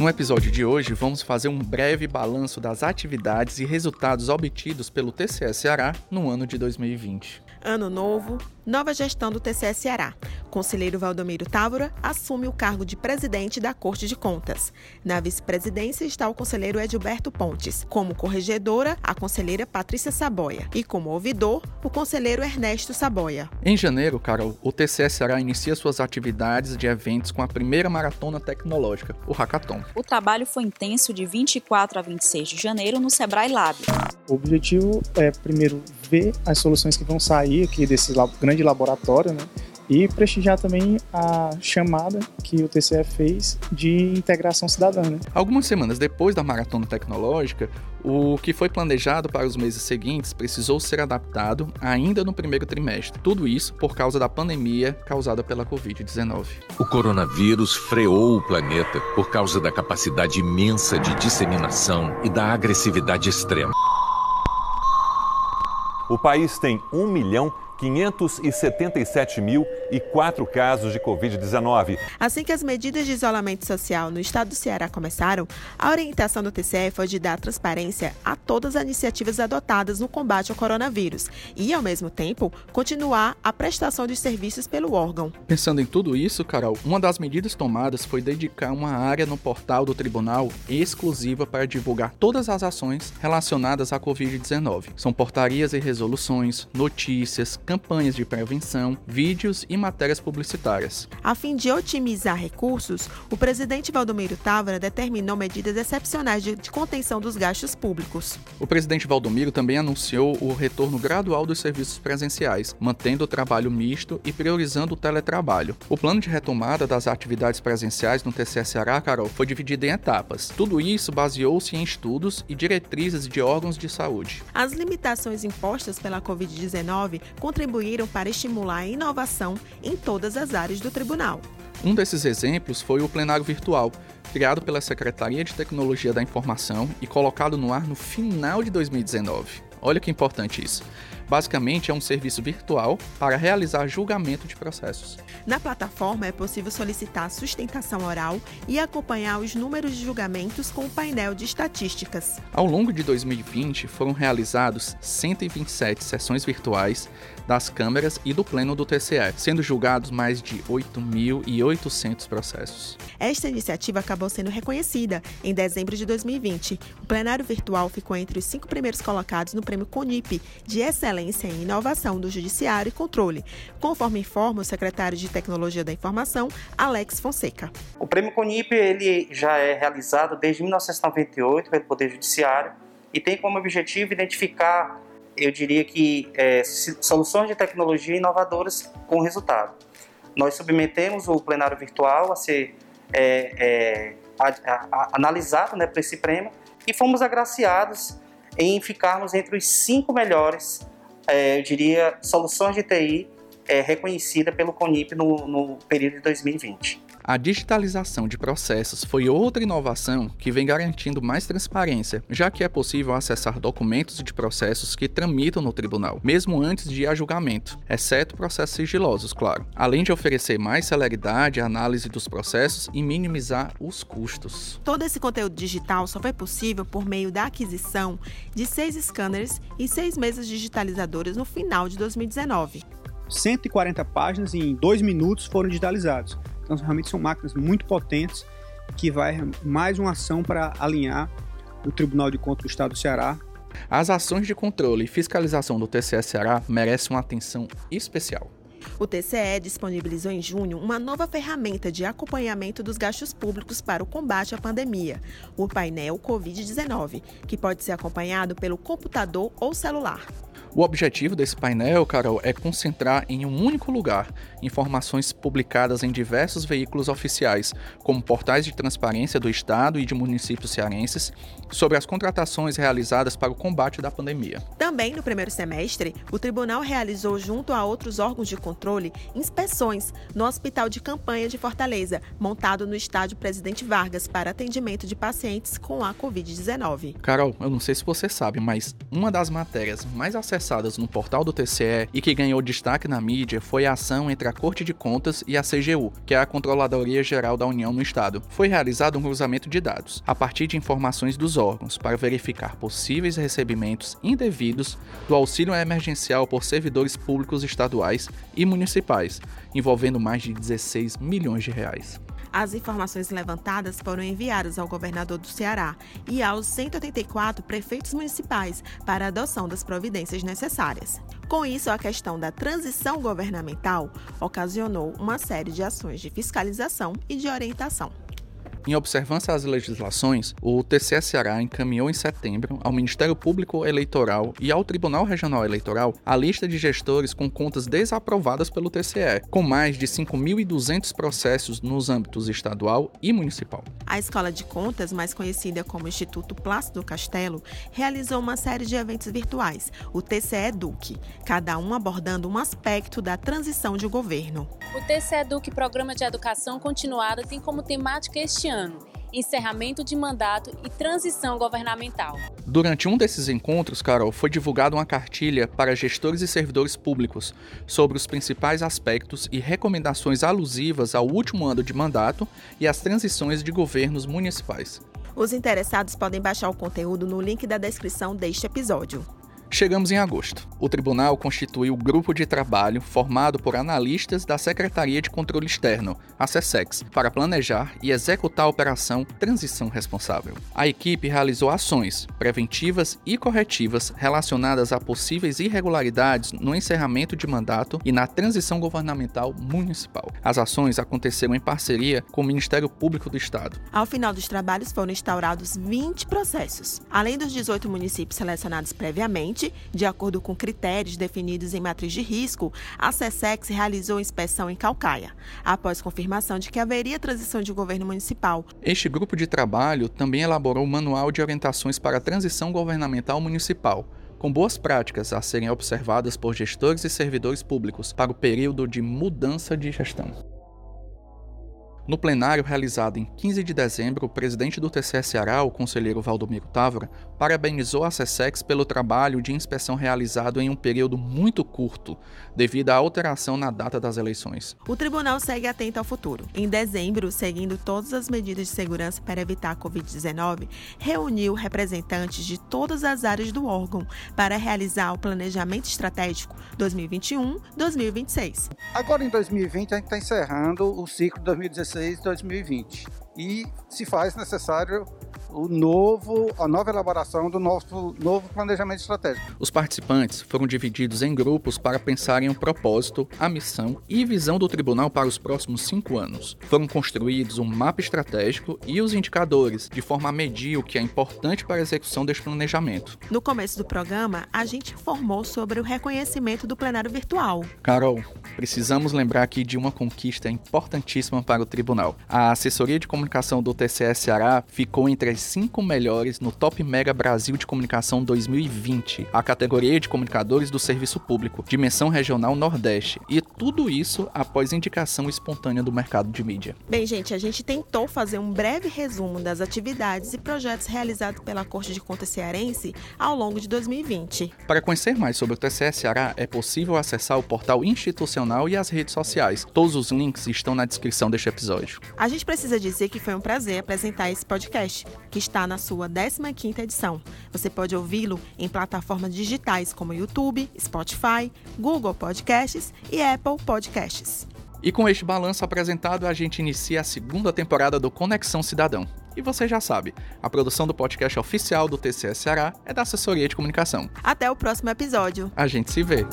No episódio de hoje, vamos fazer um breve balanço das atividades e resultados obtidos pelo TCS Ceará no ano de 2020. Ano novo, nova gestão do TCS Ceará. Conselheiro Valdomiro Távora assume o cargo de presidente da Corte de Contas. Na vice-presidência está o conselheiro Edilberto Pontes. Como corregedora, a conselheira Patrícia Saboia. E como ouvidor, o conselheiro Ernesto Saboia. Em janeiro, Carol, o TCS Ceará inicia suas atividades de eventos com a primeira maratona tecnológica, o Hackathon. O trabalho foi intenso de 24 a 26 de janeiro no Sebrae Lab. O objetivo é, primeiro, ver as soluções que vão sair aqui desse grande laboratório, né? E prestigiar também a chamada que o TCE fez de integração cidadã. Né? Algumas semanas depois da maratona tecnológica, o que foi planejado para os meses seguintes precisou ser adaptado ainda no primeiro trimestre. Tudo isso por causa da pandemia causada pela Covid-19. O coronavírus freou o planeta por causa da capacidade imensa de disseminação e da agressividade extrema. O país tem 1 milhão 577.004 casos de Covid-19. Assim que as medidas de isolamento social no estado do Ceará começaram, a orientação do TCE foi de dar transparência a todas as iniciativas adotadas no combate ao coronavírus e, ao mesmo tempo, continuar a prestação de serviços pelo órgão. Pensando em tudo isso, Carol, uma das medidas tomadas foi dedicar uma área no portal do tribunal exclusiva para divulgar todas as ações relacionadas à Covid-19. São portarias e resoluções, notícias, campanhas de prevenção, vídeos e matérias publicitárias. A fim de otimizar recursos, o presidente Valdomiro Távora determinou medidas excepcionais de, de contenção dos gastos públicos. O presidente Valdomiro também anunciou o retorno gradual dos serviços presenciais, mantendo o trabalho misto e priorizando o teletrabalho. O plano de retomada das atividades presenciais no TCS Ceará, Carol, foi dividido em etapas. Tudo isso baseou-se em estudos e diretrizes de órgãos de saúde. As limitações impostas pela Covid-19 contribuíram para estimular a inovação em todas as áreas do tribunal. Um desses exemplos foi o plenário virtual, criado pela Secretaria de Tecnologia da Informação e colocado no ar no final de 2019. Olha que importante isso. Basicamente, é um serviço virtual para realizar julgamento de processos. Na plataforma é possível solicitar sustentação oral e acompanhar os números de julgamentos com o painel de estatísticas. Ao longo de 2020, foram realizados 127 sessões virtuais das câmeras e do pleno do TCE, sendo julgados mais de 8.800 processos. Esta iniciativa acabou sendo reconhecida em dezembro de 2020. O plenário virtual ficou entre os cinco primeiros colocados no Prêmio CONIP de Excelência em Inovação do Judiciário e Controle, conforme informa o secretário de Tecnologia da Informação, Alex Fonseca. O Prêmio CONIP ele já é realizado desde 1998 pelo Poder Judiciário e tem como objetivo identificar eu diria que é, soluções de tecnologia inovadoras com resultado. Nós submetemos o plenário virtual a ser é, é, a, a, a, analisado né, para esse prêmio e fomos agraciados em ficarmos entre os cinco melhores, é, eu diria, soluções de TI é, reconhecida pelo CONIP no, no período de 2020. A digitalização de processos foi outra inovação que vem garantindo mais transparência, já que é possível acessar documentos de processos que tramitam no tribunal, mesmo antes de ir a julgamento, exceto processos sigilosos, claro, além de oferecer mais celeridade à análise dos processos e minimizar os custos. Todo esse conteúdo digital só foi possível por meio da aquisição de seis scanners e seis mesas digitalizadoras no final de 2019. 140 páginas em dois minutos foram digitalizados. Então, realmente são máquinas muito potentes que vai mais uma ação para alinhar o Tribunal de Contas do Estado do Ceará. As ações de controle e fiscalização do TCE Ceará merecem uma atenção especial. O TCE disponibilizou em junho uma nova ferramenta de acompanhamento dos gastos públicos para o combate à pandemia, o painel Covid-19, que pode ser acompanhado pelo computador ou celular. O objetivo desse painel, Carol, é concentrar em um único lugar informações publicadas em diversos veículos oficiais, como portais de transparência do Estado e de municípios cearenses, sobre as contratações realizadas para o combate da pandemia. Também no primeiro semestre, o tribunal realizou, junto a outros órgãos de controle, inspeções no Hospital de Campanha de Fortaleza, montado no estádio Presidente Vargas para atendimento de pacientes com a Covid-19. Carol, eu não sei se você sabe, mas uma das matérias mais no portal do TCE e que ganhou destaque na mídia foi a ação entre a Corte de Contas e a CGU, que é a Controladoria Geral da União no Estado. Foi realizado um cruzamento de dados, a partir de informações dos órgãos, para verificar possíveis recebimentos indevidos do auxílio emergencial por servidores públicos estaduais e municipais, envolvendo mais de 16 milhões de reais. As informações levantadas foram enviadas ao governador do Ceará e aos 184 prefeitos municipais para adoção das providências necessárias. Com isso, a questão da transição governamental ocasionou uma série de ações de fiscalização e de orientação. Em observância às legislações, o TCE Ceará encaminhou em setembro ao Ministério Público Eleitoral e ao Tribunal Regional Eleitoral a lista de gestores com contas desaprovadas pelo TCE, com mais de 5.200 processos nos âmbitos estadual e municipal. A Escola de Contas, mais conhecida como Instituto Plácido Castelo, realizou uma série de eventos virtuais, o TCE Duque, cada um abordando um aspecto da transição de governo. O TCE Duque Programa de Educação Continuada tem como temática este ano encerramento de mandato e transição governamental. Durante um desses encontros, Carol, foi divulgada uma cartilha para gestores e servidores públicos sobre os principais aspectos e recomendações alusivas ao último ano de mandato e às transições de governos municipais. Os interessados podem baixar o conteúdo no link da descrição deste episódio. Chegamos em agosto. O tribunal constituiu o grupo de trabalho formado por analistas da Secretaria de Controle Externo, a SESEX, para planejar e executar a operação Transição Responsável. A equipe realizou ações preventivas e corretivas relacionadas a possíveis irregularidades no encerramento de mandato e na transição governamental municipal. As ações aconteceram em parceria com o Ministério Público do Estado. Ao final dos trabalhos foram instaurados 20 processos. Além dos 18 municípios selecionados previamente, de acordo com critérios definidos em matriz de risco, a SESEX realizou inspeção em Calcaia, após confirmação de que haveria transição de governo municipal. Este grupo de trabalho também elaborou um manual de orientações para a transição governamental municipal, com boas práticas a serem observadas por gestores e servidores públicos para o período de mudança de gestão. No plenário realizado em 15 de dezembro, o presidente do TCE Ceará, o conselheiro Valdomiro Távora, parabenizou a SESEX pelo trabalho de inspeção realizado em um período muito curto, devido à alteração na data das eleições. O tribunal segue atento ao futuro. Em dezembro, seguindo todas as medidas de segurança para evitar a Covid-19, reuniu representantes de todas as áreas do órgão para realizar o planejamento estratégico 2021-2026. Agora, em 2020, a gente está encerrando o ciclo 2016 2020 e se faz necessário o novo, a nova elaboração do nosso novo planejamento estratégico. Os participantes foram divididos em grupos para pensarem o propósito, a missão e visão do tribunal para os próximos cinco anos. Foram construídos um mapa estratégico e os indicadores, de forma a medir o que é importante para a execução deste planejamento. No começo do programa, a gente informou sobre o reconhecimento do plenário virtual. Carol, precisamos lembrar aqui de uma conquista importantíssima para o tribunal. A assessoria de comunicação do TCS Ceará ficou entre as cinco melhores no Top Mega Brasil de Comunicação 2020, a categoria de comunicadores do serviço público, dimensão regional Nordeste. E tudo isso após indicação espontânea do mercado de mídia. Bem, gente, a gente tentou fazer um breve resumo das atividades e projetos realizados pela Corte de Contas Cearense ao longo de 2020. Para conhecer mais sobre o TCS Ceará, é possível acessar o portal institucional e as redes sociais. Todos os links estão na descrição deste episódio. A gente precisa dizer que foi um prazer apresentar esse podcast, que está na sua 15ª edição. Você pode ouvi-lo em plataformas digitais como YouTube, Spotify, Google Podcasts e Apple Podcasts. E com este balanço apresentado, a gente inicia a segunda temporada do Conexão Cidadão. E você já sabe, a produção do podcast oficial do TCS Ceará é da Assessoria de Comunicação. Até o próximo episódio. A gente se vê.